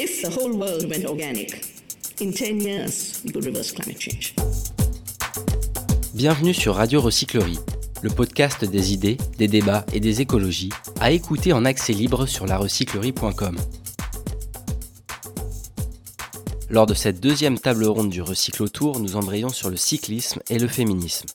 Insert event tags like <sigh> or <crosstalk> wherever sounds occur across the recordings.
If the whole world went organic, in 10 years, we could reverse climate change. Bienvenue sur Radio Recyclerie, le podcast des idées, des débats et des écologies, à écouter en accès libre sur larecyclerie.com. Lors de cette deuxième table ronde du Recyclotour, nous embrayons sur le cyclisme et le féminisme.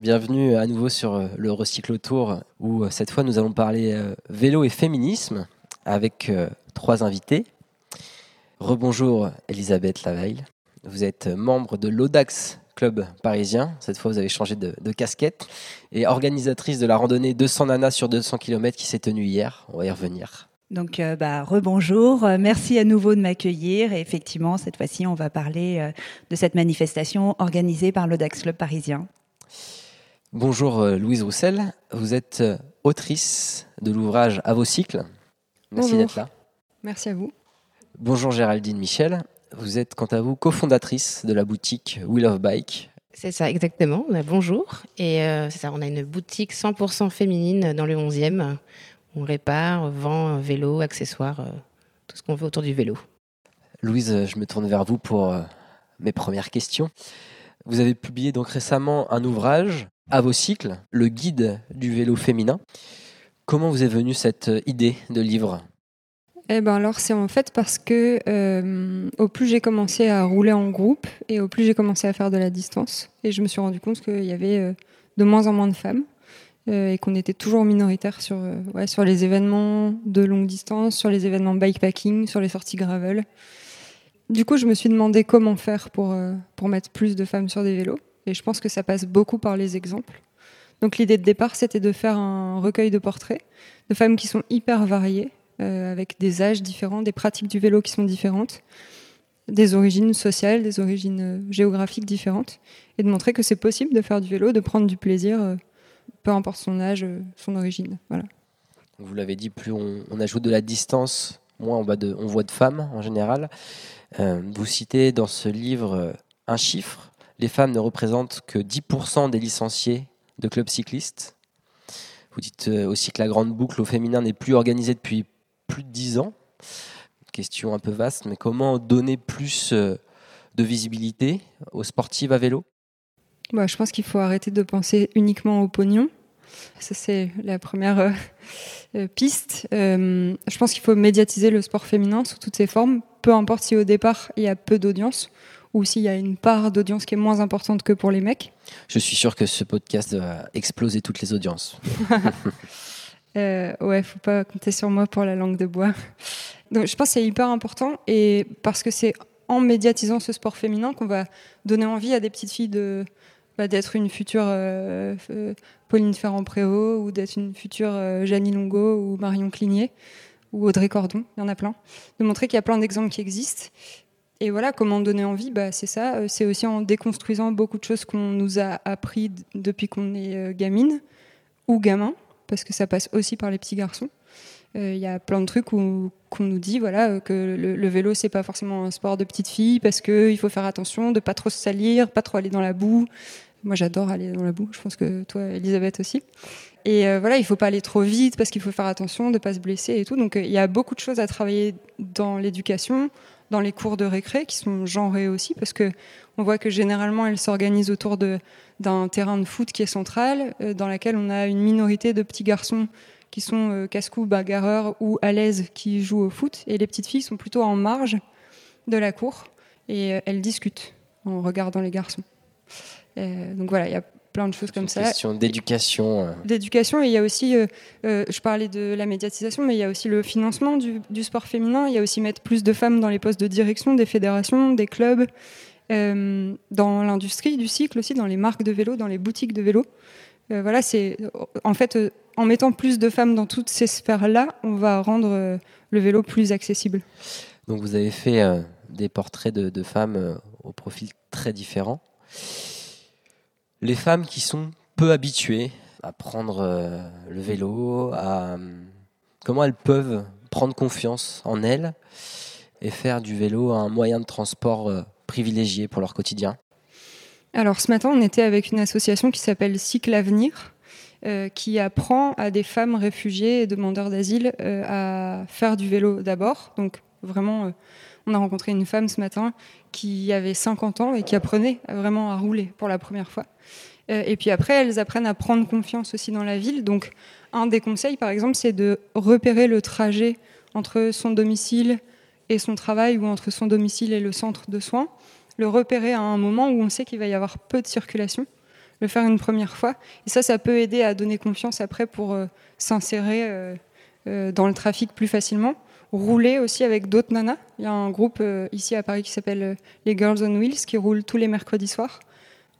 Bienvenue à nouveau sur euh, le Recyclotour où euh, cette fois nous allons parler euh, vélo et féminisme avec trois invités. Rebonjour Elisabeth Laveille, vous êtes membre de l'Audax Club parisien, cette fois vous avez changé de, de, casquette, et organisatrice de la randonnée 200 nanas sur 200 km qui s'est tenue hier, on va y revenir. Donc, euh, bah, rebonjour. Euh, merci à nouveau de m'accueillir. Et effectivement, cette fois-ci, on va parler euh, de cette manifestation organisée par l'Audax Club parisien. Bonjour Louise Roussel. Vous êtes autrice de l'ouvrage À vos cycles. Merci d'être là. Merci à vous. Bonjour Géraldine Michel. Vous êtes quant à vous cofondatrice de la boutique Wheel of Bike. C'est ça, exactement. Bonjour. Et c'est ça, on a une boutique 100% féminine dans le 11e on répare, vend vélo, accessoires, euh, tout ce qu'on veut autour du vélo. Louise, je me tourne vers vous pour euh, mes premières questions. Vous avez publié donc récemment un ouvrage à vos cycles, le guide du vélo féminin. Comment vous est venue cette euh, idée de livre? Eh ben alors c'est en fait parce que au plus j'ai commencé à rouler en groupe et au plus j'ai commencé à faire de la distance et je me suis rendu compte qu'il y avait de moins en moins de femmes euh, et qu'on était toujours minoritaire sur, euh, les événements de longue distance, sur les événements bikepacking, sur les sorties gravel. Du coup, je me suis demandé comment faire pour, euh, pour mettre plus de femmes sur des vélos. Et je pense que ça passe beaucoup par les exemples. Donc l'idée de départ, c'était de faire un recueil de portraits de femmes qui sont hyper variées, avec des âges différents, des pratiques du vélo qui sont différentes, des origines sociales, des origines géographiques différentes, et de montrer que c'est possible de faire du vélo, de prendre du plaisir peu importe son âge, euh, son origine. Vous l'avez dit, plus on, ajoute de la distance, moins on, voit de femmes en général. Euh, vous citez dans ce livre euh, un chiffre les femmes ne représentent que 10% des licenciés de clubs cyclistes. Vous dites aussi que la grande boucle au féminin n'est plus organisée depuis plus de 10 ans. Question un peu vaste, mais comment donner plus de visibilité aux sportives à vélo? Bah, je pense qu'il faut arrêter de penser uniquement au pognon. Ça, c'est la première euh, euh, piste. Euh, je pense qu'il faut médiatiser le sport féminin sous toutes ses formes, peu importe si au départ il y a peu d'audience ou s'il y a une part d'audience qui est moins importante que pour les mecs. Je suis sûr que ce podcast va exploser toutes les audiences. <laughs> euh, ouais, faut pas compter sur moi pour la langue de bois. Donc, je pense que c'est hyper important et parce que c'est en médiatisant ce sport féminin qu'on va donner envie à des petites filles de bah, d'être une future euh, euh, Pauline Ferrand-Préau ou d'être une future euh, Jeannie Longo ou Marion Cligné ou Audrey Cordon, il y en a plein. De montrer qu'il y a plein d'exemples qui existent. Et voilà, comment donner envie, bah, c'est ça. C'est aussi en déconstruisant beaucoup de choses qu'on nous a appris depuis qu'on est gamine ou gamin, parce que ça passe aussi par les petits garçons. Il y a plein de trucs qu'on nous dit voilà que le, le vélo c'est pas forcément un sport de petite fille parce qu'il faut faire attention de pas trop se salir, pas trop aller dans la boue, moi, j'adore aller dans la boue. Je pense que toi, Elisabeth aussi. Et euh, voilà, il faut pas aller trop vite parce qu'il faut faire attention de pas se blesser et tout. Donc, euh, il y a beaucoup de choses à travailler dans l'éducation, dans les cours de récré qui sont genrés aussi parce que on voit que généralement, elles s'organisent autour d'un terrain de foot qui est central, euh, dans lequel on a une minorité de petits garçons qui sont casse-cou, bagarreurs ou à l'aise qui jouent au foot, et les petites filles sont plutôt en marge de la cour et elles discutent en regardant les garçons. Euh, donc voilà, il y a plein de choses comme ça. Question d'éducation. Euh. D'éducation et il y a aussi, euh, je parlais de la médiatisation, mais il y a aussi le financement du, sport féminin. Il y a aussi mettre plus de femmes dans les postes de direction des fédérations, des clubs, dans l'industrie du cycle aussi, dans les marques de vélo, dans les boutiques de vélo. voilà, c'est en fait en mettant plus de femmes dans toutes ces sphères-là, on va rendre le vélo plus accessible. Donc vous avez fait des portraits de, de femmes au profil très différents les femmes qui sont peu habituées à prendre euh, le vélo, à comment elles peuvent prendre confiance en elles et faire du vélo un moyen de transport euh, privilégié pour leur quotidien? Alors ce matin, on était avec une association qui s'appelle Cycle Avenir. euh, qui apprend à des femmes réfugiées et demandeurs d'asile euh, à faire du vélo d'abord. Donc vraiment, euh, on a rencontré une femme ce matin qui avait 50 ans et qui apprenait vraiment à rouler pour la première fois. Euh, et puis après, elles apprennent à prendre confiance aussi dans la ville. Donc un des conseils, par exemple, c'est de repérer le trajet entre son domicile et son travail ou entre son domicile et le centre de soins, le repérer à un moment où on sait qu'il va y avoir peu de circulation, le faire une première fois. Et ça, ça peut aider à donner confiance après pour euh, s'insérer euh, dans le trafic plus facilement. Rouler aussi avec d'autres nanas. Il y a un groupe euh, ici à Paris qui s'appelle euh, les Girls on Wheels qui roulent tous les mercredis soirs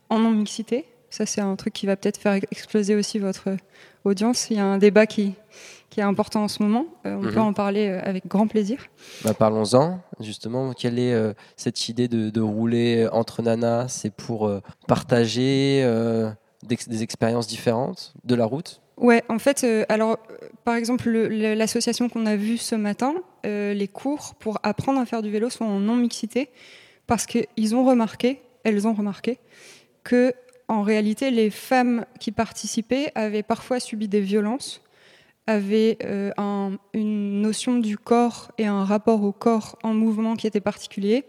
en non-mixité. Ça, c'est un truc qui va peut-être faire exploser aussi votre euh, audience. Il y a un débat qui, qui est important en ce moment. Euh, on Mhm. peut en parler avec grand plaisir. Bah, Parlons-en, justement. Quelle est euh, cette idée de, de rouler entre nanas? C'est pour euh, partager des expériences différentes de la route? Ouais, en fait, euh, alors, euh, par exemple, le- le- l'association qu'on a vue ce matin, euh, les cours pour apprendre à faire du vélo sont en non-mixité parce qu'ils ont remarqué, elles ont remarqué, que en réalité, les femmes qui participaient avaient parfois subi des violences, avaient un- une notion du corps et un rapport au corps en mouvement qui était particulier.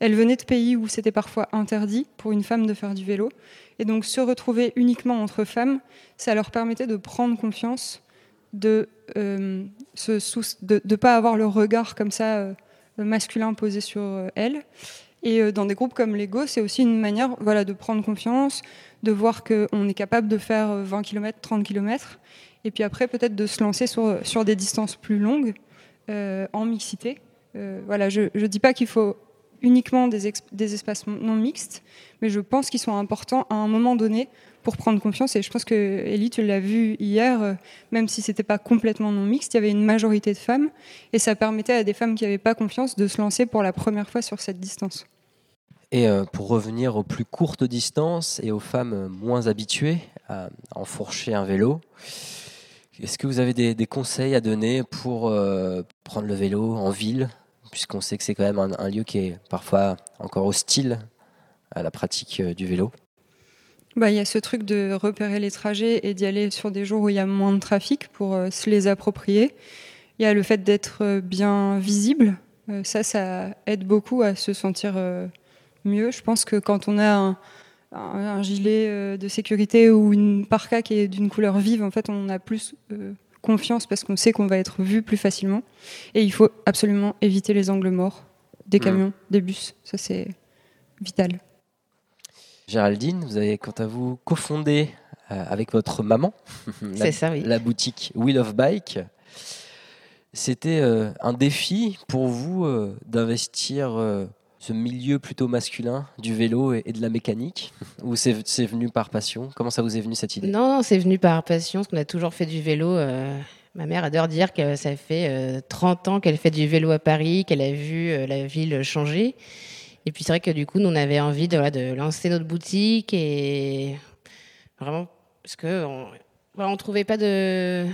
Elles venaient de pays où c'était parfois interdit pour une femme de faire du vélo. Et donc se retrouver uniquement entre femmes, ça leur permettait de prendre confiance, de ne de pas avoir le regard comme ça euh, masculin posé sur euh, elles. Et euh, dans des groupes comme Lego, c'est aussi une manière voilà, de prendre confiance, de voir qu'on est capable de faire euh, 20 km, 30 km, et puis après peut-être de se lancer sur, sur des distances plus longues euh, en mixité. Euh, voilà, je ne dis pas qu'il faut uniquement des, espaces non mixtes, mais je pense qu'ils sont importants à un moment donné pour prendre confiance. Et je pense que Ellie, tu l'as vu hier, euh, même si c'était pas complètement non mixte, il y avait une majorité de femmes, et ça permettait à des femmes qui n'avaient pas confiance de se lancer pour la première fois sur cette distance. Et euh, pour revenir aux plus courtes distances et aux femmes moins habituées à, enfourcher un vélo, est-ce que vous avez des, des conseils à donner pour euh, prendre le vélo en ville? Puisqu'on sait que c'est quand même un, lieu qui est parfois encore hostile à la pratique euh, du vélo. Bah, il y a ce truc de repérer les trajets et d'y aller sur des jours où il y a moins de trafic pour euh, se les approprier. Il y a le fait d'être euh, bien visible. Ça, ça aide beaucoup à se sentir mieux. Je pense que quand on a un, gilet de sécurité ou une parka qui est d'une couleur vive, en fait, on a plus confiance parce qu'on sait qu'on va être vu plus facilement. Et il faut absolument éviter les angles morts des Mm. camions, des bus. Ça, c'est vital. Géraldine, vous avez quant à vous cofondé euh, avec votre maman <laughs> la, C'est ça, oui. la boutique Wheel of Bike. C'était euh, un défi pour vous euh, d'investir euh, ce milieu plutôt masculin du vélo et, et de la mécanique <laughs> Ou c'est c'est venu par passion? Comment ça vous est venu cette idée? Non, non, c'est venu par passion, parce qu'on a toujours fait du vélo. euh, ma mère adore dire que ça fait euh, 30 ans qu'elle fait du vélo à Paris, qu'elle a vu euh, la ville changer. Et puis c'est vrai que du coup, nous, on avait envie de, voilà, de lancer notre boutique et vraiment, parce que on, voilà, on trouvait pas de,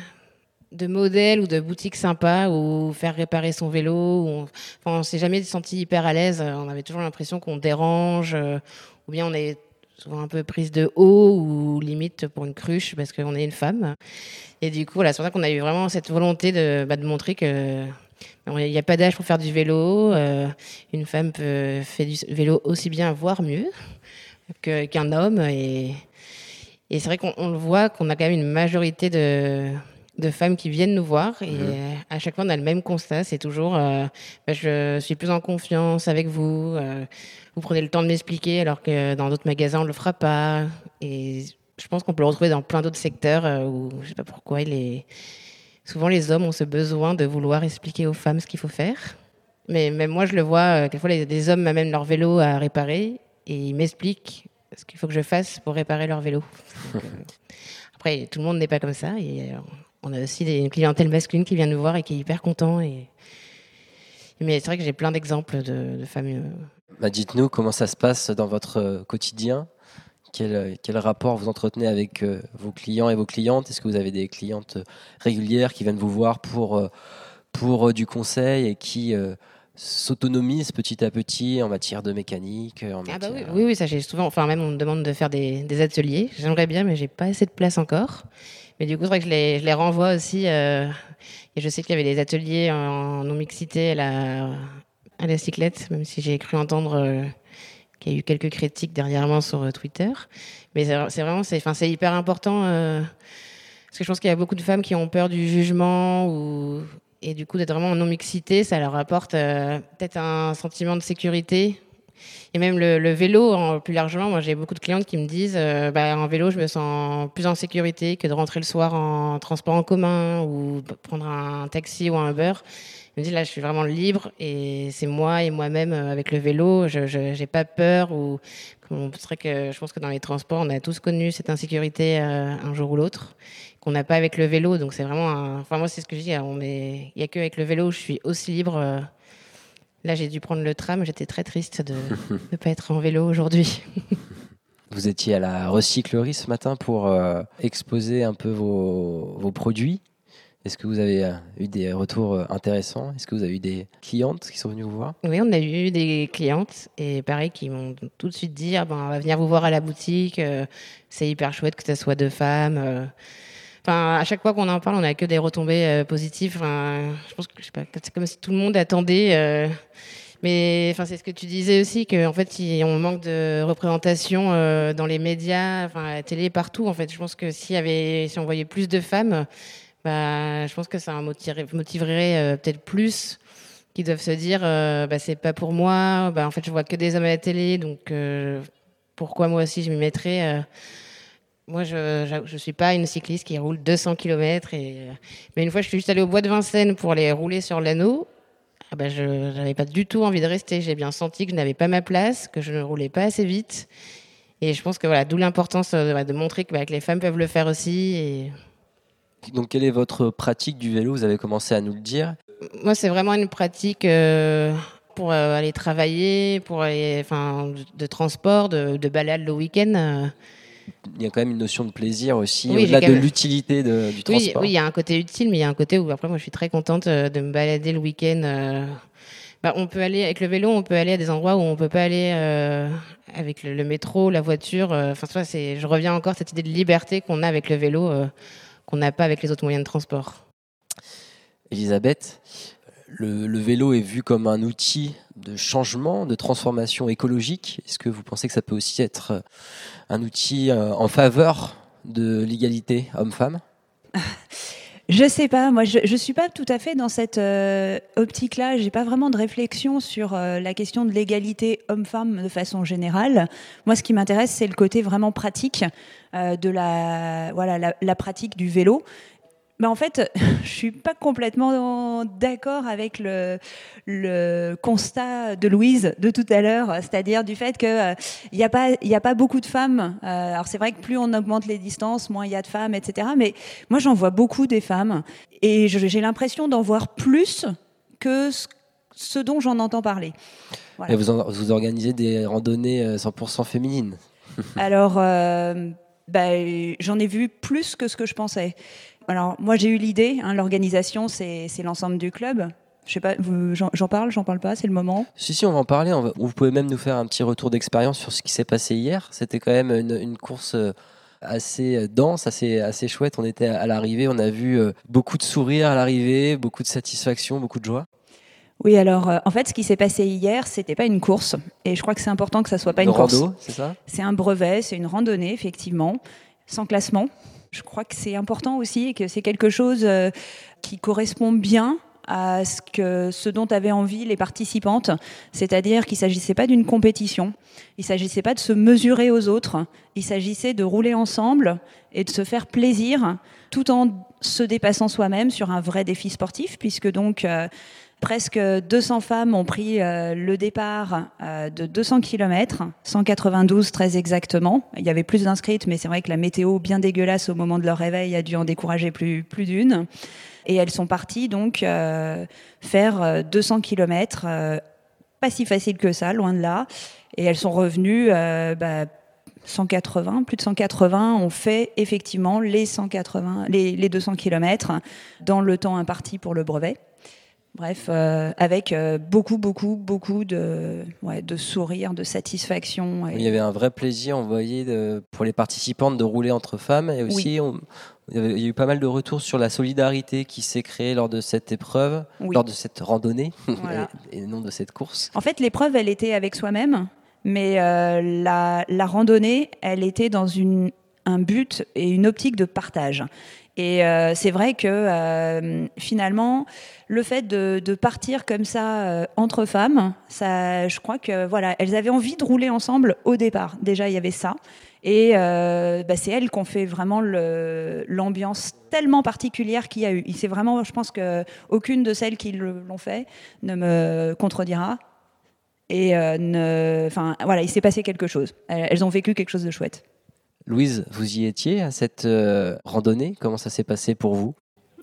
de modèle ou de boutique sympa ou faire réparer son vélo. on, enfin, s'est jamais senti hyper à l'aise. On avait toujours l'impression qu'on dérange, euh, ou bien on est souvent un peu prise de haut ou limite pour une cruche parce qu'on est une femme. Et du coup, voilà, c'est pour ça qu'on a eu vraiment cette volonté de, bah, montrer que il n'y a pas d'âge pour faire du vélo. euh, une femme peut faire du vélo aussi bien, voire mieux, qu'un homme. Et, et c'est vrai qu'on on le voit qu'on a quand même une majorité de, de femmes qui viennent nous voir. Et euh, à chaque fois, on a le même constat. C'est toujours euh, bah, je suis plus en confiance avec vous. euh, vous prenez le temps de m'expliquer alors que dans d'autres magasins, on ne le fera pas. Et je pense qu'on peut le retrouver dans plein d'autres secteurs où je sais pas pourquoi. Souvent, les hommes ont ce besoin de vouloir expliquer aux femmes ce qu'il faut faire. Mais même moi, je le vois, quelquefois, les, des hommes m'amènent leur vélo à réparer et ils m'expliquent ce qu'il faut que je fasse pour réparer leur vélo. Donc, <laughs> euh, après, tout le monde n'est pas comme ça. Et on a aussi des, une clientèle masculine qui vient nous voir et qui est hyper content. Et... Mais c'est vrai que j'ai plein d'exemples de, de femmes. euh, Bah, Dites-nous comment ça se passe dans votre euh, quotidien quel, euh, quel rapport vous entretenez avec vos clients et vos clientes? Est-ce que vous avez des clientes régulières qui viennent vous voir pour, pour du conseil et qui euh, s'autonomisent petit à petit en matière de mécanique en Ah bah oui, oui, ça j'ai souvent. Enfin, même on me demande de faire des, des ateliers. J'aimerais bien, mais j'ai pas assez de place encore. Mais du coup, c'est vrai que je les, renvoie aussi. euh, et je sais qu'il y avait des ateliers en non-mixité à la, à cyclette, même si j'ai cru entendre euh, qu'il y a eu quelques critiques dernièrement sur euh, Twitter. Mais c'est vraiment, c'est, hyper important. parce que je pense qu'il y a beaucoup de femmes qui ont peur du jugement ou, et du coup d'être vraiment en non-mixité, ça leur apporte peut-être un sentiment de sécurité. Et même le, vélo, plus largement, moi j'ai beaucoup de clientes qui me disent euh, bah, en vélo, je me sens plus en sécurité que de rentrer le soir en transport en commun ou prendre un taxi ou un Uber. Je me dis là, je suis vraiment libre et c'est moi et moi-même euh, avec le vélo. Je n'ai pas peur ou c'est que je pense que dans les transports, on a tous connu cette insécurité euh, un jour ou l'autre qu'on n'a pas avec le vélo. Donc c'est vraiment, un... enfin moi c'est ce que je dis. Est, il y a que avec le vélo où je suis aussi libre. Là, j'ai dû prendre le tram. J'étais très triste de <laughs> ne pas être en vélo aujourd'hui. <laughs> Vous étiez à la recyclerie ce matin pour euh, exposer un peu vos, vos produits. Est-ce que vous avez euh, eu des retours euh, intéressants? Est-ce que vous avez eu des clientes qui sont venues vous voir? Oui, on a eu des clientes et pareil qui m'ont tout de suite dit ah ben, on va venir vous voir à la boutique. c'est hyper chouette que ce soit deux femmes. Enfin, à chaque fois qu'on en parle, on n'a que des retombées euh, positives. Je pense que c'est comme si tout le monde attendait. euh, mais enfin, c'est ce que tu disais aussi qu'en fait, il- on manque de représentation euh, dans les médias, enfin, à la télé, partout. En fait, je pense que si on voyait plus de femmes, bah, je pense que ça motiverait, peut-être plus qui doivent se dire bah, c'est pas pour moi bah, en fait je vois que des hommes à la télé donc pourquoi moi aussi je m'y mettrais. Moi je, je suis pas une cycliste qui roule 200 km et euh, mais une fois je suis juste allée au bois de Vincennes pour les rouler sur l'anneau ah bah, je n'avais pas du tout envie de rester j'ai bien senti que je n'avais pas ma place que je ne roulais pas assez vite et je pense que voilà d'où l'importance euh, de, de montrer que, bah, que les femmes peuvent le faire aussi et Donc, quelle est votre pratique du vélo? Vous avez commencé à nous le dire. Moi, c'est vraiment une pratique euh, pour aller travailler, pour aller, enfin, de, de transport, de, de balade le week-end. Euh. Il y a quand même une notion de plaisir aussi, Oui, au-delà de même- l'utilité du transport. oui, il y a un côté utile, mais il y a un côté où après, moi, je suis très contente euh, de me balader le week-end. euh. Bah, on peut aller avec le vélo, on peut aller à des endroits où on peut pas aller euh, avec le, le métro, la voiture. euh. Enfin, vois, c'est, je reviens encore à cette idée de liberté qu'on a avec le vélo, euh, qu'on n'a pas avec les autres moyens de transport. Elisabeth, le, le vélo est vu comme un outil de changement, de transformation écologique. Est-ce que vous pensez que ça peut aussi être euh, un outil euh, en faveur de l'égalité homme-femme? <laughs> Je sais pas, moi je, je suis pas tout à fait dans cette euh, optique-là. J'ai pas vraiment de réflexion sur la question de l'égalité homme-femme de façon générale. Moi, ce qui m'intéresse, c'est le côté vraiment pratique de la voilà la pratique du vélo. Mais en fait, <laughs> je suis pas complètement d'accord avec le, le constat de Louise de tout à l'heure, c'est-à-dire du fait que euh, il n'y a pas il y a pas beaucoup de femmes. Euh, alors c'est vrai que plus on augmente les distances, moins il y a de femmes, etc. Mais moi, j'en vois beaucoup des femmes et j'ai l'impression d'en voir plus que ce, ce dont j'en entends parler. Voilà. Et vous, en- vous organisez des randonnées euh, 100% féminines? Alors, euh, bah, j'en ai vu plus que ce que je pensais. Alors, moi, j'ai eu l'idée. hein, L'organisation, c'est l'ensemble du club. Je sais pas, j'en parle, j'en parle pas, c'est le moment. Si, si, on va en parler. on va- vous pouvez même nous faire un petit retour d'expérience sur ce qui s'est passé hier. C'était quand même une, une course euh, assez euh, dense, assez, assez chouette. On était à l'arrivée, on a vu euh, beaucoup de sourires à l'arrivée, beaucoup de satisfaction, beaucoup de joie. Oui, alors, euh, en fait, ce qui s'est passé hier, c'était pas une course. Et je crois que c'est important que ça soit pas une, course. rando, c'est ça? C'est un brevet, c'est une randonnée, effectivement, sans classement. Je crois que c'est important aussi et que c'est quelque chose euh, qui correspond bien à ce, que, ce dont avaient envie les participantes, c'est-à-dire qu'il ne s'agissait pas d'une compétition, il ne s'agissait pas de se mesurer aux autres, il s'agissait de rouler ensemble et de se faire plaisir tout en se dépassant soi-même sur un vrai défi sportif, puisque donc euh, presque 200 femmes ont pris euh, le départ euh, de 200 km, 192 très exactement. Il y avait plus d'inscrites, mais c'est vrai que la météo bien dégueulasse au moment de leur réveil a dû en décourager plus, plus d'une. Et elles sont parties donc euh, faire euh, 200 km, pas si facile que ça, loin de là. Et elles sont revenues, euh, bah, 180, plus de 180 ont fait effectivement les 180, les, les 200 km dans le temps imparti pour le brevet. Bref, euh, avec euh, beaucoup, beaucoup, beaucoup de, ouais, de sourires, de satisfaction. et- Il y avait un vrai plaisir, on voyait de- pour les participantes de rouler entre femmes et aussi on, Il y, avait- il y a eu pas mal de retours sur la solidarité qui s'est créée lors de cette épreuve, Oui. lors de cette randonnée, <laughs> Voilà. et, et non de cette course. En fait, l'épreuve, elle était avec soi-même, mais euh, la, la randonnée, elle était dans une, un but et une optique de partage. Et euh, c'est vrai que euh, finalement, le fait de, partir comme ça euh, entre femmes, ça, je crois que voilà, elles avaient envie de rouler ensemble au départ. Déjà, il y avait ça. Et bah, c'est elles qui ont fait vraiment l'ambiance tellement particulière qu'il y a eu. C'est vraiment, je pense que aucune de celles qui l'ont fait ne me contredira. Et voilà, il s'est passé quelque chose. Elles ont vécu quelque chose de chouette. Louise, vous y étiez à cette euh, randonnée? Comment ça s'est passé pour vous?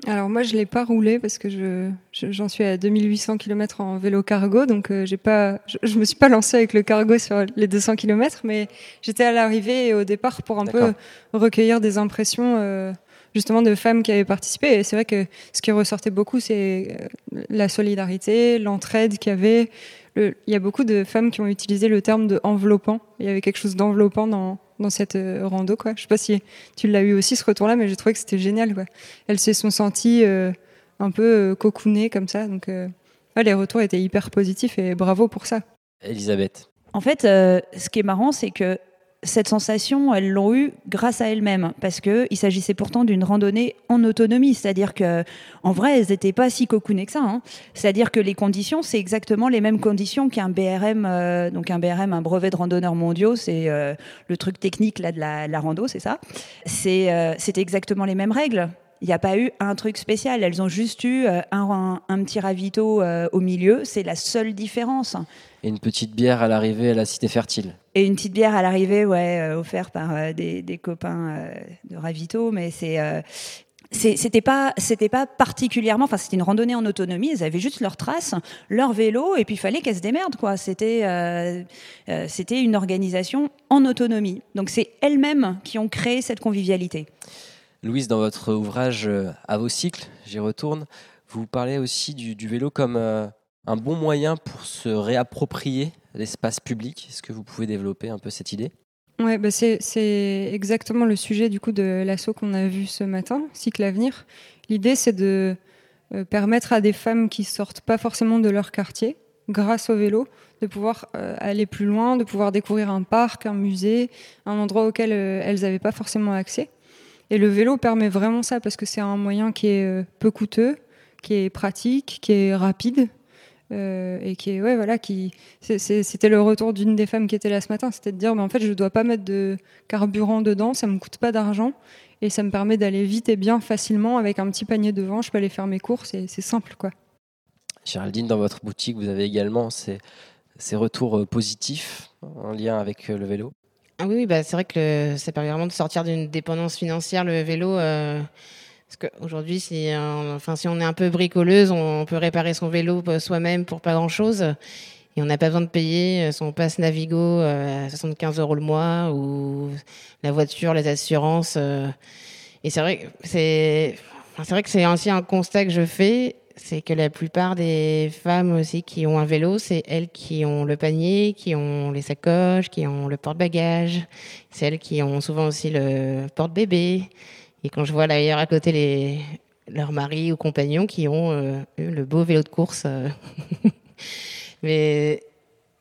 Alors moi, je l'ai pas roulé parce que je je- j'en suis à 2800 km en vélo cargo, donc euh, j'ai pas, je, je me suis pas lancée avec le cargo sur les 200 km, mais j'étais à l'arrivée et au départ pour un peu recueillir des impressions euh, justement de femmes qui avaient participé. Et c'est vrai que ce qui ressortait beaucoup, c'est la solidarité, l'entraide qu'il y avait. Le- Il y a beaucoup de femmes qui ont utilisé le terme de enveloppant. Il y avait quelque chose d'enveloppant dans, dans cette euh, rando. Quoi. Je sais pas si tu l'as eu aussi ce retour-là, mais j'ai trouvé que c'était génial. Quoi. Elles se sont senties euh, un peu euh, cocoonées comme ça. Donc euh, ouais, les retours étaient hyper positifs et bravo pour ça. Elisabeth En fait, euh, ce qui est marrant, c'est que cette sensation, elles l'ont eue grâce à elles-mêmes, parce que il s'agissait pourtant d'une randonnée en autonomie, c'est-à-dire que, en vrai, elles n'étaient pas si cocoonées que ça. hein. C'est-à-dire que les conditions, c'est exactement les mêmes conditions qu'un BRM, euh, donc un BRM, un brevet de randonneurs mondiaux, c'est euh, le truc technique là de la, la rando, c'est ça. C'est, euh, c'était exactement les mêmes règles. Il n'y a pas eu un truc spécial. Elles ont juste eu euh, un, un, un petit ravito euh, au milieu. C'est la seule différence. et une petite bière à l'arrivée à la cité fertile. Et une petite bière à l'arrivée, ouais, euh, offerte par euh, des, des copains de Ravito, mais c'est. c'est- c'était pas c'était pas particulièrement enfin c'était une randonnée en autonomie elles avaient juste leurs traces leur vélo et puis il fallait qu'elles se démerdent quoi c'était euh, euh, c'était une organisation en autonomie donc c'est elles-mêmes qui ont créé cette convivialité Louise, dans votre ouvrage euh, À vos cycles, j'y retourne, vous parlez aussi du, vélo comme euh, un bon moyen pour se réapproprier l'espace public. Est-ce que vous pouvez développer un peu cette idée? Ouais, bah c'est, exactement le sujet du coup de l'assaut qu'on a vu ce matin, Cycle Avenir. L'idée, c'est de euh, permettre à des femmes qui sortent pas forcément de leur quartier, grâce au vélo, de pouvoir aller plus loin, de pouvoir découvrir un parc, un musée, un endroit auquel elles n'avaient pas forcément accès. Et le vélo permet vraiment ça parce que c'est un moyen qui est euh, peu coûteux, qui est pratique, qui est rapide. euh, et qui est ouais voilà qui c'était le retour d'une des femmes qui était là ce matin c'était de dire mais en fait je dois pas mettre de carburant dedans ça me coûte pas d'argent et ça me permet d'aller vite et bien facilement avec un petit panier devant je peux aller faire mes courses et c'est simple quoi Géraldine, dans votre boutique, vous avez également ces, ces retours euh, positifs en lien avec le vélo? Ah oui, oui, bah, c'est vrai que ça permet vraiment de sortir d'une dépendance financière, le vélo. euh, parce qu'aujourd'hui, si, euh, enfin, si on est un peu bricoleuse, on peut réparer son vélo euh, soi-même pour pas grand-chose. Et on n'a pas besoin de payer son passe Navigo à 75 euros le mois ou la voiture, les assurances. Et c'est vrai que c'est aussi un constat que je fais, c'est que la plupart des femmes aussi qui ont un vélo, c'est elles qui ont le panier, qui ont les sacoches, qui ont le porte-bagages. C'est elles qui ont souvent aussi le porte-bébé. Et quand je vois d'ailleurs à côté les leurs maris ou compagnons qui ont euh, eu le beau vélo de course. euh. <laughs> mais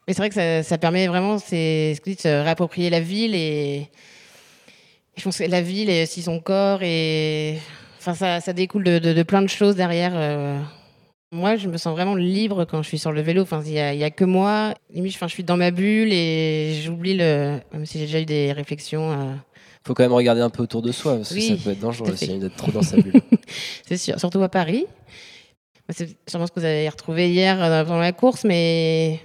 mais c'est vrai que ça, ça permet vraiment, c'est de se réapproprier la ville et je pense que la ville et aussi son corps et enfin ça, ça découle de, de, de plein de choses derrière. euh. Moi, je me sens vraiment libre quand je suis sur le vélo. Enfin, il y y a que moi. Limite, enfin, je suis dans ma bulle et j'oublie le. Même si j'ai déjà eu des réflexions. euh, Il faut quand même regarder un peu autour de soi, parce Oui, que ça peut être dangereux aussi d'être trop dans sa bulle. <laughs> C'est sûr, surtout à Paris. C'est sûrement ce que vous avez retrouvé hier euh, pendant la course, mais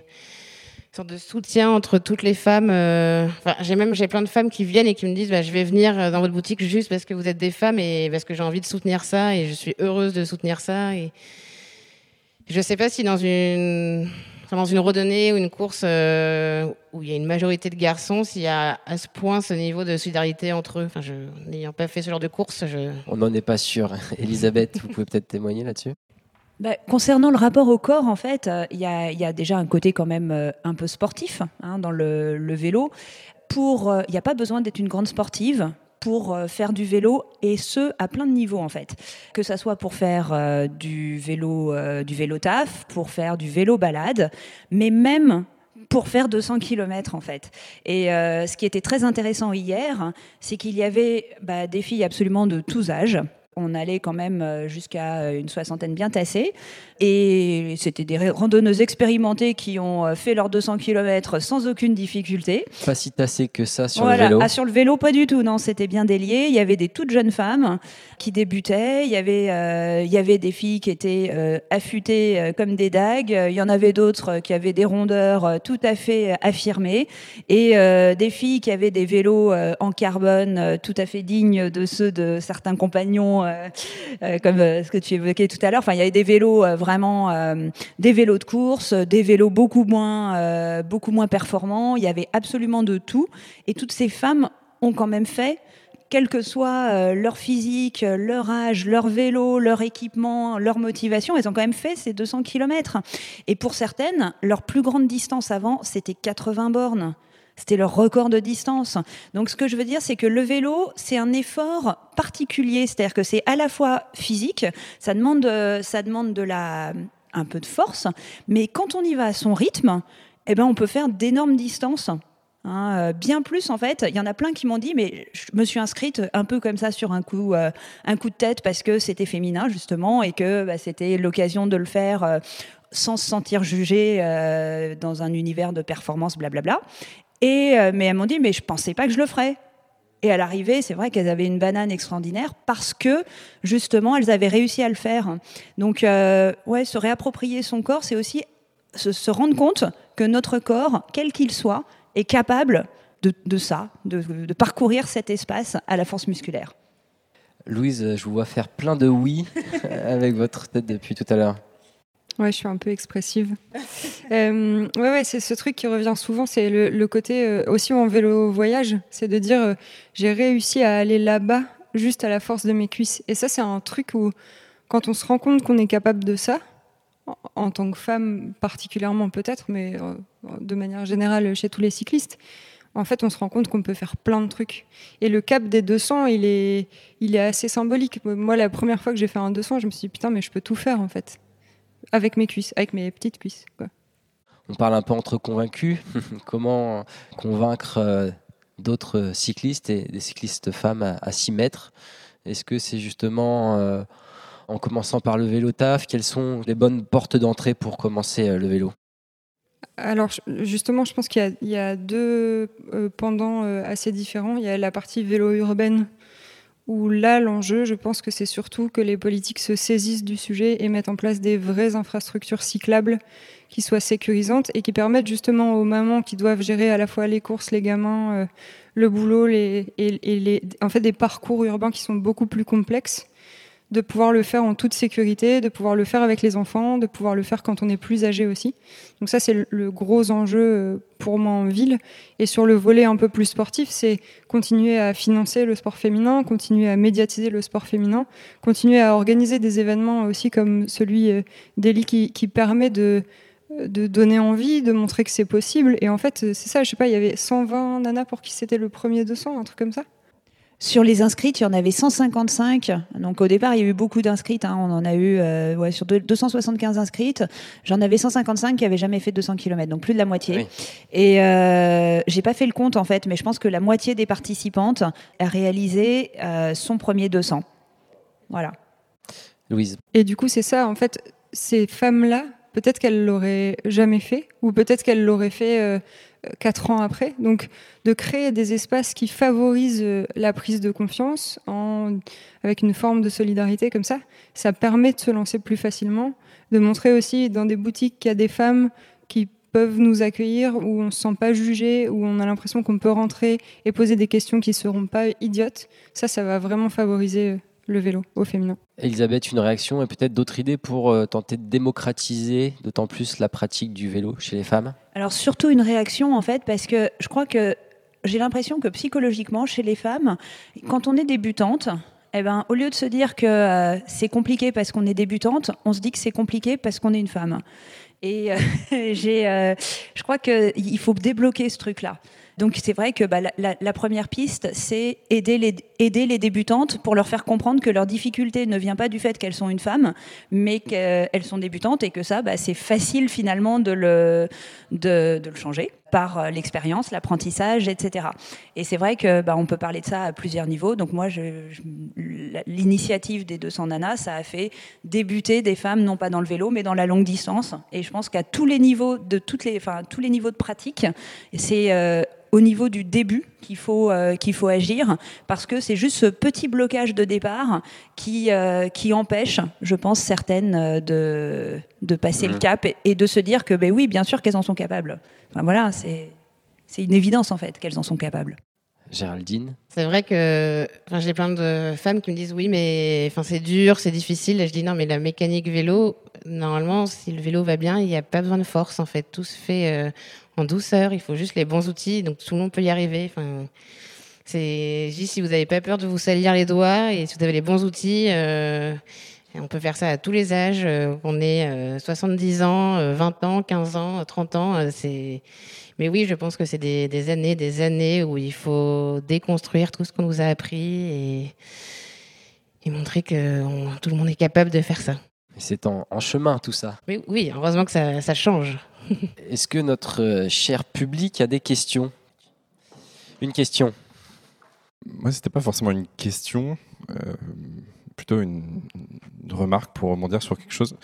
sorte de soutien entre toutes les femmes. euh, Enfin, j'ai même j'ai plein de femmes qui viennent et qui me disent bah, je vais venir euh, dans votre boutique juste parce que vous êtes des femmes et parce que j'ai envie de soutenir ça et je suis heureuse de soutenir ça. Et je sais pas si dans une dans une randonnée ou une course euh, où il y a une majorité de garçons, s'il y a à ce point ce niveau de solidarité entre eux. Enfin, n'ayant pas fait ce genre de course, On n'en est pas sûr. <laughs> Elisabeth, vous pouvez peut-être témoigner là-dessus Bah, concernant le rapport au corps, en fait, euh, il y, a, déjà un côté quand même euh, un peu sportif hein, dans le, vélo. Euh, il n'y a pas besoin d'être une grande sportive pour faire du vélo et ce à plein de niveaux en fait. Que ça soit pour faire du vélo du vélo taf, pour faire du vélo balade, mais même pour faire 200 km en fait. Et ce qui était très intéressant hier, c'est qu'il y avait bah, des filles absolument de tous âges. On allait quand même euh, jusqu'à une soixantaine bien tassées. Et c'était des randonneuses expérimentées qui ont euh, fait leurs 200 km sans aucune difficulté. Pas si tassé que ça sur Voilà. le vélo. Ah, sur le vélo, pas du tout. Non, c'était bien délié. Il y avait des toutes jeunes femmes qui débutaient. Il y avait, euh, il y avait des filles qui étaient euh, affûtées comme des dagues. Il y en avait d'autres qui avaient des rondeurs tout à fait affirmées. Et euh, des filles qui avaient des vélos en carbone tout à fait dignes de ceux de certains compagnons, euh, euh, comme euh, ce que tu évoquais tout à l'heure. Enfin, il y avait des vélos vraiment, des vélos de course, des vélos beaucoup moins, beaucoup moins performants. Il y avait absolument de tout. Et toutes ces femmes ont quand même fait quel que soit leur physique, leur âge, leur vélo, leur équipement, leur motivation, elles ont quand même fait ces 200 km. Et pour certaines, leur plus grande distance avant, c'était 80 bornes. C'était leur record de distance. Donc ce que je veux dire, c'est que le vélo, c'est un effort particulier. C'est-à-dire que c'est à la fois physique, ça demande, euh, ça demande de la, un peu de force, mais quand on y va à son rythme, eh ben, on peut faire d'énormes distances. Hein, euh, bien plus en fait, il y en a plein qui m'ont dit mais je me suis inscrite un peu comme ça sur un coup, euh, un coup de tête parce que c'était féminin justement et que bah, c'était l'occasion de le faire sans se sentir jugée dans un univers de performance blablabla. Et euh, mais elles m'ont dit mais je pensais pas que je le ferais. Et à l'arrivée, c'est vrai qu'elles avaient une banane extraordinaire parce que justement elles avaient réussi à le faire. Donc euh, ouais, se réapproprier son corps, c'est aussi se, rendre compte que notre corps, quel qu'il soit, est capable de, ça, de parcourir cet espace à la force musculaire. Louise, je vous vois faire plein de oui <laughs> avec votre tête depuis tout à l'heure. Ouais, je suis un peu expressive. <laughs> Euh, ouais, ouais, c'est ce truc qui revient souvent, c'est le, côté euh, aussi en vélo voyage, c'est de dire euh, j'ai réussi à aller là-bas juste à la force de mes cuisses. Et ça, c'est un truc où quand on se rend compte qu'on est capable de ça, en, en tant que femme particulièrement peut-être, mais euh, de manière générale chez tous les cyclistes, en fait, on se rend compte qu'on peut faire plein de trucs. Et le cap des 200, il est, il est assez symbolique. Moi, la première fois que j'ai fait un 200, je me suis dit putain, mais je peux tout faire en fait avec mes cuisses, avec mes petites cuisses. Quoi. On parle un peu entre convaincus. <laughs> Comment convaincre euh, d'autres cyclistes et des cyclistes femmes à, à s'y mettre? Est-ce que c'est justement euh, en commençant par le vélo taf Quelles sont les bonnes portes d'entrée pour commencer euh, le vélo? Alors justement, je pense qu'il y a, il y a deux euh, pendants euh, assez différents. Il y a la partie vélo urbaine où là, l'enjeu, je pense que c'est surtout que les politiques se saisissent du sujet et mettent en place des vraies infrastructures cyclables qui soient sécurisantes et qui permettent justement aux mamans qui doivent gérer à la fois les courses, les gamins, euh, le boulot, les, et, et les, en fait des parcours urbains qui sont beaucoup plus complexes, de pouvoir le faire en toute sécurité, de pouvoir le faire avec les enfants, de pouvoir le faire quand on est plus âgé aussi. Donc ça, c'est le, gros enjeu euh, pour moi en ville. Et sur le volet un peu plus sportif, c'est continuer à financer le sport féminin, continuer à médiatiser le sport féminin, continuer à organiser des événements aussi comme celui euh, d'Eli qui, permet de de donner envie, de montrer que c'est possible. Et en fait, c'est ça, je sais pas, il y avait 120 nanas pour qui c'était le premier 200, un truc comme ça. Sur les inscrites, il y en avait 155. Donc au départ, il y a eu beaucoup d'inscrites. hein. On en a eu euh, ouais, sur deux- 275 inscrites. J'en avais 155 qui n'avaient jamais fait 200 km, donc plus de la moitié. Oui. Et euh, j'ai pas fait le compte en fait, mais je pense que la moitié des participantes a réalisé euh, son premier 200. Voilà. Louise Et du coup, c'est ça, en fait, ces femmes-là, peut-être qu'elles l'auraient jamais fait, ou peut-être qu'elles l'auraient fait euh, quatre ans après. Donc, de créer des espaces qui favorisent euh, la prise de confiance avec une forme de solidarité comme ça, ça permet de se lancer plus facilement, de montrer aussi dans des boutiques qu'il y a des femmes qui peuvent nous accueillir, où on ne se sent pas jugé, où on a l'impression qu'on peut rentrer et poser des questions qui ne seront pas idiotes. Ça, ça va vraiment favoriser euh, le vélo au féminin. Elisabeth, une réaction et peut-être d'autres idées pour euh, tenter de démocratiser d'autant plus la pratique du vélo chez les femmes? Alors surtout une réaction en fait, parce que je crois que j'ai l'impression que psychologiquement, chez les femmes, quand on est débutante, eh ben, au lieu de se dire que euh, c'est compliqué parce qu'on est débutante, on se dit que c'est compliqué parce qu'on est une femme. Et euh, <laughs> j'ai, euh, je crois qu'il faut débloquer ce truc-là. Donc c'est vrai que bah, la, première piste, c'est aider les, aider les débutantes pour leur faire comprendre que leur difficulté ne vient pas du fait qu'elles sont une femme, mais qu'elles sont débutantes et que ça, bah, c'est facile finalement de le, de, de le changer par euh, l'expérience, l'apprentissage, etc. Et c'est vrai que bah, on peut parler de ça à plusieurs niveaux. Donc moi, je- je- la- l'initiative des 200 nanas, ça a fait débuter des femmes non pas dans le vélo, mais dans la longue distance. Et je pense qu'à tous les niveaux de toutes les, enfin tous les niveaux de pratique, c'est euh, au niveau du début qu'il faut euh, qu'il faut agir parce que c'est juste ce petit blocage de départ qui euh, qui empêche, je pense, certaines de de passer le Mhm. cap et, et de se dire que ben oui, bien sûr qu'elles en sont capables. Enfin voilà, c'est c'est une évidence en fait qu'elles en sont capables. Géraldine C'est vrai que enfin, j'ai plein de femmes qui me disent oui, mais enfin, c'est dur, c'est difficile. Et je dis non, mais la mécanique vélo, normalement, si le vélo va bien, il n'y a pas besoin de force. En fait, tout se fait euh, en douceur. Il faut juste les bons outils, donc tout le monde peut y arriver. Enfin, c'est je dis si vous n'avez pas peur de vous salir les doigts et si vous avez les bons outils. euh, on peut faire ça à tous les âges, euh, qu'on ait euh, 70 ans, euh, 20 ans, 15 ans, euh, 30 ans. euh, c'est mais oui, je pense que c'est des, des années, des années où il faut déconstruire tout ce qu'on nous a appris et, et montrer que on- tout le monde est capable de faire ça. C'est en, en chemin tout ça. Mais oui, heureusement que ça, ça change. <laughs> Est-ce que notre euh, cher public a des questions? Une question. Moi, c'était pas forcément une question, euh, plutôt une, remarque pour rebondir sur quelque chose.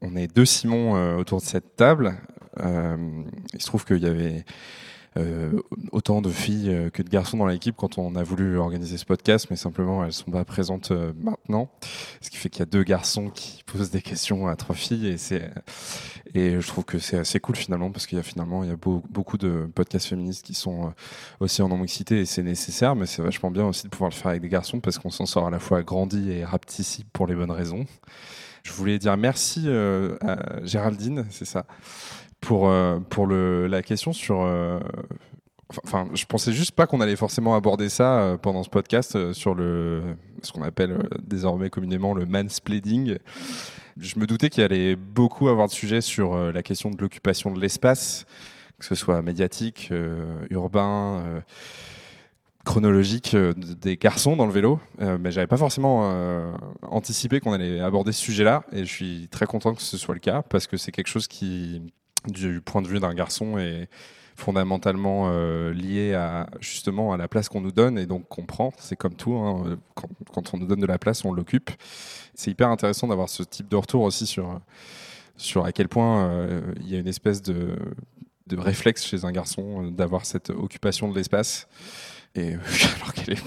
On est deux Simon euh, autour de cette table. Euh, il se trouve qu'il y avait autant de filles euh, que de garçons dans l'équipe quand on a voulu organiser ce podcast, mais simplement elles sont pas présentes euh, maintenant. Ce qui fait qu'il y a deux garçons qui posent des questions à trois filles et c'est et je trouve que c'est assez cool finalement parce qu'il y a finalement il y a beau- beaucoup de podcasts féministes qui sont euh, aussi en non-mixité et c'est nécessaire, mais c'est vachement bien aussi de pouvoir le faire avec des garçons parce qu'on s'en sort à la fois grandi et rapetissime pour les bonnes raisons. Je voulais dire merci euh, à Géraldine, c'est ça, pour, euh, pour le, la question sur. euh, Enfin, je pensais juste pas qu'on allait forcément aborder ça euh, pendant ce podcast sur le ce qu'on appelle désormais communément le mansplaining. Je me doutais qu'il allait beaucoup avoir de sujets sur la question de l'occupation de l'espace, que ce soit médiatique, urbain, chronologique des garçons dans le vélo, euh, mais j'avais pas forcément anticipé qu'on allait aborder ce sujet-là, et je suis très content que ce soit le cas parce que c'est quelque chose qui, du point de vue d'un garçon, est fondamentalement euh, lié à justement à la place qu'on nous donne et donc qu'on prend. C'est comme tout, hein, quand, on nous donne de la place, on l'occupe. C'est hyper intéressant d'avoir ce type de retour aussi sur sur à quel point euh, il y a une espèce de de réflexe chez un garçon euh, d'avoir cette occupation de l'espace <laughs> alors qu'elle est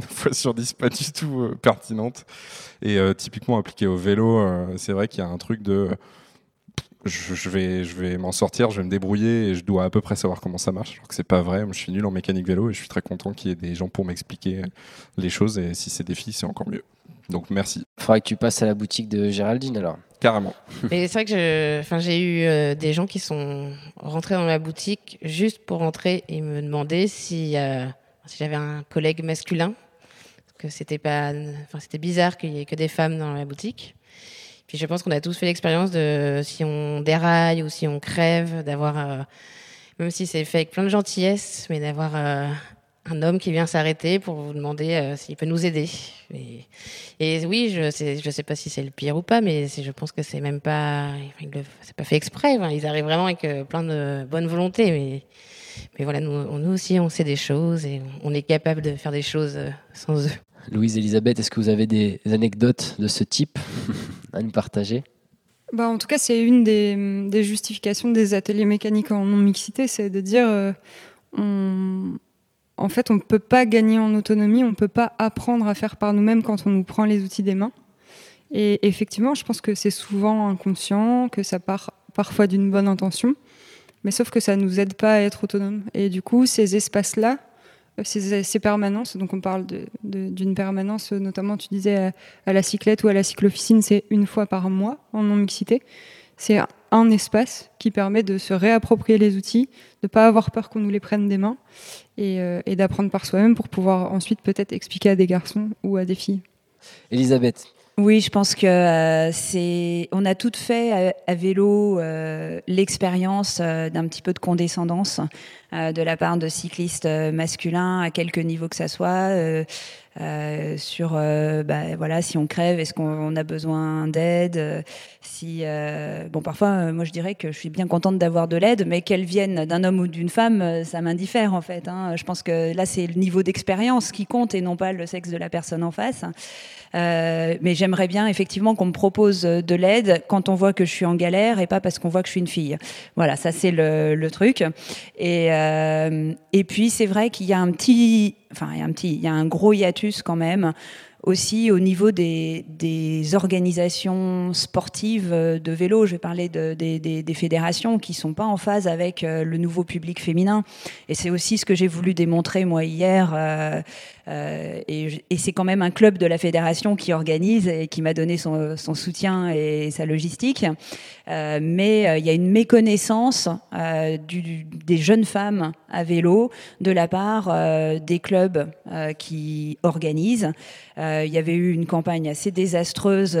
9 fois sur 10 pas du tout pertinente et typiquement appliquée au vélo c'est vrai qu'il y a un truc de je, je vais, je vais m'en sortir, je vais me débrouiller et je dois à peu près savoir comment ça marche. Alors que c'est pas vrai, je suis nul en mécanique vélo et je suis très content qu'il y ait des gens pour m'expliquer les choses et si c'est des filles, c'est encore mieux. Donc merci, Il faudra que tu passes à la boutique de Géraldine alors. carrément. <laughs> Mais c'est vrai que je- enfin, j'ai eu euh, des gens qui sont rentrés dans ma boutique juste pour rentrer et me demander si, euh, si j'avais un collègue masculin. Que c'était pas, enfin, c'était bizarre qu'il y ait que des femmes dans la boutique. Puis je pense qu'on a tous fait l'expérience de si on déraille ou si on crève, d'avoir, euh, même si c'est fait avec plein de gentillesse, mais d'avoir euh, un homme qui vient s'arrêter pour vous demander euh, s'il peut nous aider. Et, oui, je sais, sais pas si c'est le pire ou pas, mais je pense que c'est même pas, c'est pas fait exprès. ils arrivent vraiment avec plein de bonne volonté, mais, voilà, nous, nous aussi, on sait des choses et on est capable de faire des choses sans eux. Louise Elisabeth, est-ce que vous avez des anecdotes de ce type <laughs> à nous partager? Bah, en tout cas, c'est une des, justifications des ateliers mécaniques en non-mixité, c'est de dire, euh, en fait, on ne peut pas gagner en autonomie, on ne peut pas apprendre à faire par nous-mêmes quand on nous prend les outils des mains. Et effectivement, je pense que c'est souvent inconscient, que ça part parfois d'une bonne intention, mais sauf que ça ne nous aide pas à être autonome. Et du coup, ces espaces-là, ces, ces permanences, donc on parle d'une permanence, euh, notamment tu disais à, la cyclette ou à la cyclofficine, c'est une fois par mois en non-mixité. C'est un- espace qui permet de se réapproprier les outils, de ne pas avoir peur qu'on nous les prenne des mains et, euh, et d'apprendre par soi-même pour pouvoir ensuite peut-être expliquer à des garçons ou à des filles. Elisabeth, Oui, je pense que euh, c'est. On a toutes fait à, vélo euh, l'expérience euh, d'un petit peu de condescendance de la part de cyclistes masculins à quelque niveau que ça soit. Euh, sur euh, bah, voilà si on crève est-ce qu'on a besoin d'aide euh, si euh, bon parfois moi je dirais que je suis bien contente d'avoir de l'aide mais qu'elle vienne d'un homme ou d'une femme ça m'indiffère en fait hein. je pense que là c'est le niveau d'expérience qui compte et non pas le sexe de la personne en face mais j'aimerais bien effectivement qu'on me propose de l'aide quand on voit que je suis en galère et pas parce qu'on voit que je suis une fille. Voilà, ça c'est le, le truc. Et, et puis c'est vrai qu'il y a un petit, enfin il y a un petit, il y a un gros hiatus quand même aussi au niveau des, organisations sportives de vélo. Je vais parler de, des, fédérations qui sont pas en phase avec euh, le nouveau public féminin. Et c'est aussi ce que j'ai voulu démontrer moi hier. Euh, euh, et, c'est quand même un club de la fédération qui organise et qui m'a donné son, soutien et sa logistique. Euh, mais euh, il y a une méconnaissance euh, des jeunes femmes à vélo de la part euh, des clubs euh, qui organisent. Il y avait eu une campagne assez désastreuse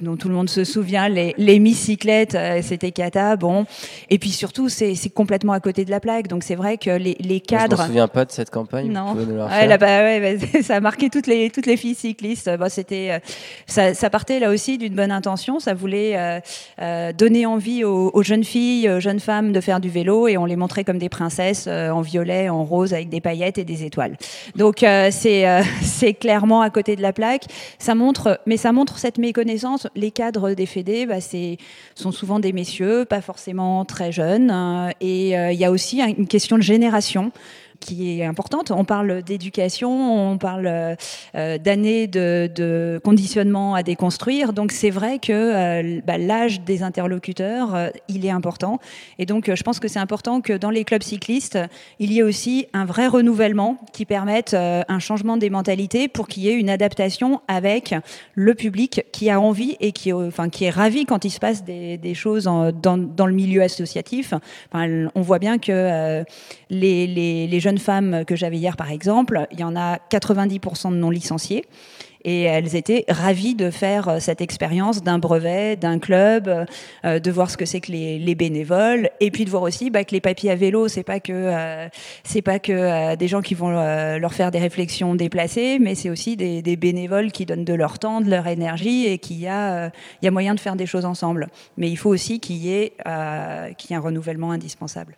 dont tout le monde se souvient, les, les mi-cyclettes, c'était cata. Bon, et puis surtout c'est complètement à côté de la plaque. Donc c'est vrai que les, les cadres. Je me souviens pas de cette campagne. Non. Ouais, là, bah, ouais, bah, <laughs> ça a marqué toutes les toutes les filles cyclistes. Bah, c'était ça, ça, partait là aussi d'une bonne intention. Ça voulait euh, euh, donner envie aux, aux, jeunes filles, aux jeunes femmes de faire du vélo et on les montrait comme des princesses euh, en violet, en rose avec des paillettes et des étoiles. Donc euh, c'est <laughs> c'est clairement à côté de la plaque. Ça montre, mais ça montre cette méconnaissance. Les cadres des fédés, bah, sont souvent des messieurs, pas forcément très jeunes. et il y a aussi une question de génération qui est importante. On parle d'éducation, on parle euh, d'années de, conditionnement à déconstruire. Donc c'est vrai que euh, bah, l'âge des interlocuteurs, euh, il est important. Et donc je pense que c'est important que dans les clubs cyclistes, il y ait aussi un vrai renouvellement qui permette un changement des mentalités pour qu'il y ait une adaptation avec le public qui a envie et qui, enfin, qui est ravi quand il se passe des, choses dans, le milieu associatif. On voit bien que les, les, les jeunes femmes que j'avais hier, par exemple, il y en a 90% de non licenciés. Et elles étaient ravies de faire cette expérience d'un brevet, d'un club, euh, de voir ce que c'est que les, les, bénévoles, et puis de voir aussi bah, que les papiers à vélo, c'est pas que euh, c'est pas que euh, des gens qui vont leur faire des réflexions déplacées, mais c'est aussi des, bénévoles qui donnent de leur temps, de leur énergie, et qu'il y a moyen de faire des choses ensemble. Mais il faut aussi qu'il y ait un renouvellement indispensable.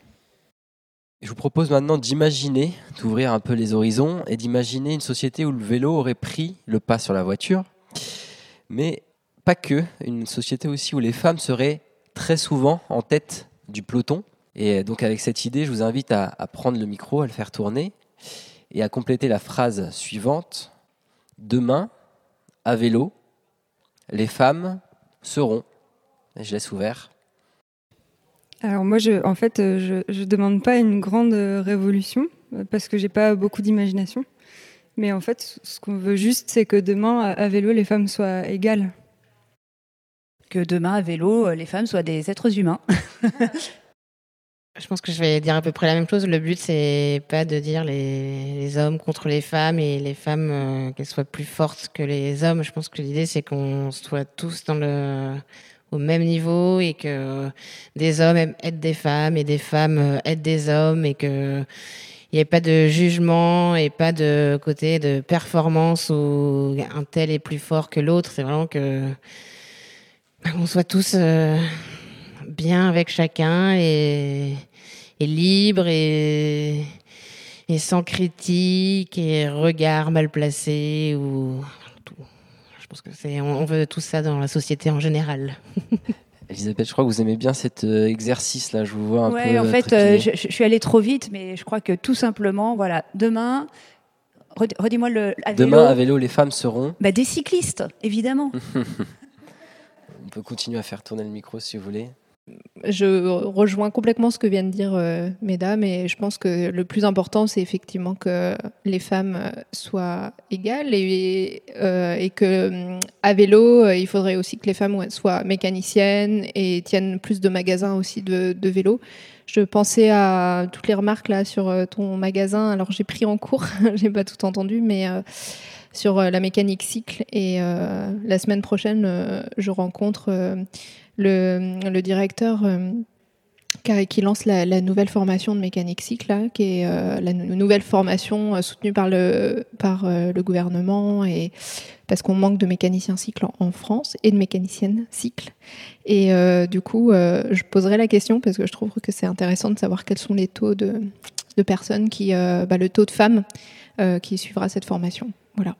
Je vous propose maintenant d'imaginer, d'ouvrir un peu les horizons et d'imaginer une société où le vélo aurait pris le pas sur la voiture, mais pas que, une société aussi où les femmes seraient très souvent en tête du peloton. Et donc avec cette idée, je vous invite à, prendre le micro, à le faire tourner et à compléter la phrase suivante. Demain, à vélo, les femmes seront, je laisse ouvert, alors moi, je, en fait, je, je demande pas une grande révolution parce que j'ai pas beaucoup d'imagination. Mais en fait, ce qu'on veut juste, c'est que demain, à vélo, les femmes soient égales. Que demain, à vélo, les femmes soient des êtres humains. <laughs> Je pense que je vais dire à peu près la même chose. Le but, c'est pas de dire les, les, hommes contre les femmes et les femmes euh, qu'elles soient plus fortes que les hommes. Je pense que l'idée, c'est qu'on soit tous dans le au même niveau et que des hommes aident des femmes et des femmes aident des hommes et que il n'y ait pas de jugement et pas de côté de performance où un tel est plus fort que l'autre. C'est vraiment que on soit tous euh, bien avec chacun et, et libre et, et sans critique et regard mal placé ou pense que c'est, on veut tout ça dans la société en général. <laughs> Elisabeth, je crois que vous aimez bien cet euh, exercice-là. Je vous vois un ouais, peu. en fait, euh, je, je, suis allée trop vite, mais je crois que tout simplement, voilà, demain. Redis-moi le. À vélo, Demain, à vélo, les femmes seront. Bah, des cyclistes, évidemment. <laughs> on peut continuer à faire tourner le micro si vous voulez. Je rejoins complètement ce que viennent dire euh, mesdames et je pense que le plus important c'est effectivement que les femmes soient égales et, euh, que à vélo il faudrait aussi que les femmes soient mécaniciennes et tiennent plus de magasins aussi de, vélo je pensais à toutes les remarques là sur euh, ton magasin. Alors j'ai pris en cours, <laughs> j'ai pas tout entendu, mais euh, sur euh, la mécanique cycle. Et euh, la semaine prochaine, euh, je rencontre euh, le, directeur euh, qui, lance la, nouvelle formation de mécanique cycle, qui est euh, la nou- nouvelle formation euh, soutenue par le, par le gouvernement et parce qu'on manque de mécaniciens cycle en, France et de mécaniciennes cycle. Et du coup, je poserai la question parce que je trouve que c'est intéressant de savoir quels sont les taux de, de personnes qui, bah, le taux de femmes qui suivra cette formation. Voilà.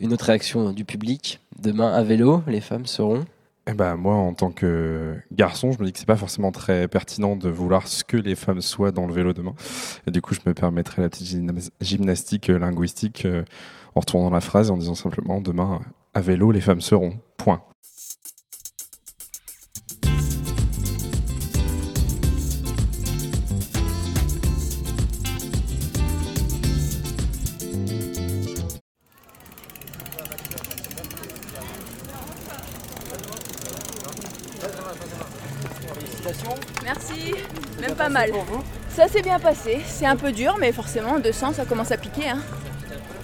Une autre réaction du public. Demain à vélo, les femmes seront. Eh ben, moi, en tant que garçon, je me dis que c'est pas forcément très pertinent de vouloir ce que les femmes soient dans le vélo demain. Et du coup, je me permettrai la petite gymna- gymnastique euh, linguistique euh, en retournant la phrase et en disant simplement demain, à vélo, les femmes seront. Point. Ça s'est bien passé, c'est un peu dur, mais forcément, en 200, ça commence à piquer. Hein.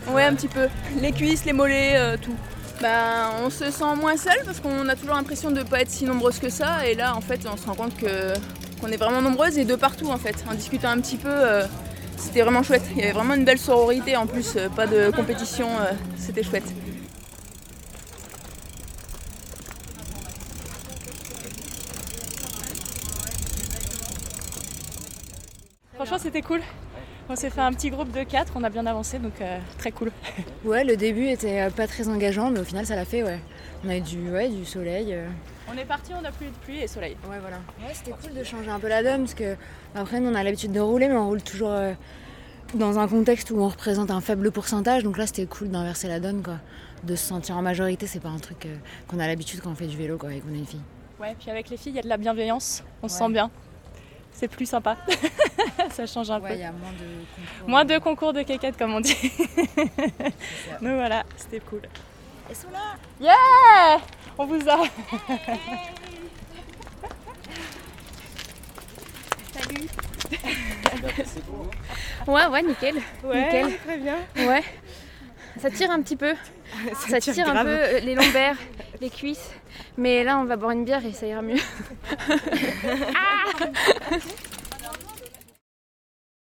Ouais, un petit peu. Les cuisses, les mollets, euh, tout. Ben, on se sent moins seul parce qu'on a toujours l'impression de ne pas être si nombreuses que ça. Et là, en fait, on se rend compte que qu'on est vraiment nombreuses et de partout, en fait. En discutant un petit peu, euh, c'était vraiment chouette. Il y avait vraiment une belle sororité en plus, euh, pas de compétition, c'était chouette. Franchement, c'était cool. On s'est fait un petit groupe de quatre, on a bien avancé, donc euh, très cool. <laughs> Ouais, le début était euh, pas très engageant, mais au final, ça l'a fait, ouais. On a eu du, ouais, du soleil. euh. On est parti, on a plus de pluie et soleil. Ouais, voilà. Ouais, c'était cool de changer un peu la donne, parce que après, nous, on a l'habitude de rouler, mais on roule toujours euh, dans un contexte où on représente un faible pourcentage. Donc là, c'était cool d'inverser la donne, quoi. De se sentir en majorité, c'est pas un truc qu'on a l'habitude quand on fait du vélo, quoi, et qu'on est une fille. Ouais, puis avec les filles, il y a de la bienveillance, on se sent bien. C'est plus sympa. <laughs> Ça change un Ouais, peu. il y a moins de concours. Moins de concours de quéquettes, comme on dit. Donc voilà, c'était cool. Et sont là Yeah On vous a. Salut Ouais, ouais, nickel. Ouais, Nickel. très bien. Ouais. Ça tire un petit peu. ça, tire, un peu euh, les lombaires, les cuisses. Mais là, on va boire une bière et ça ira mieux. <laughs> <laughs> Ah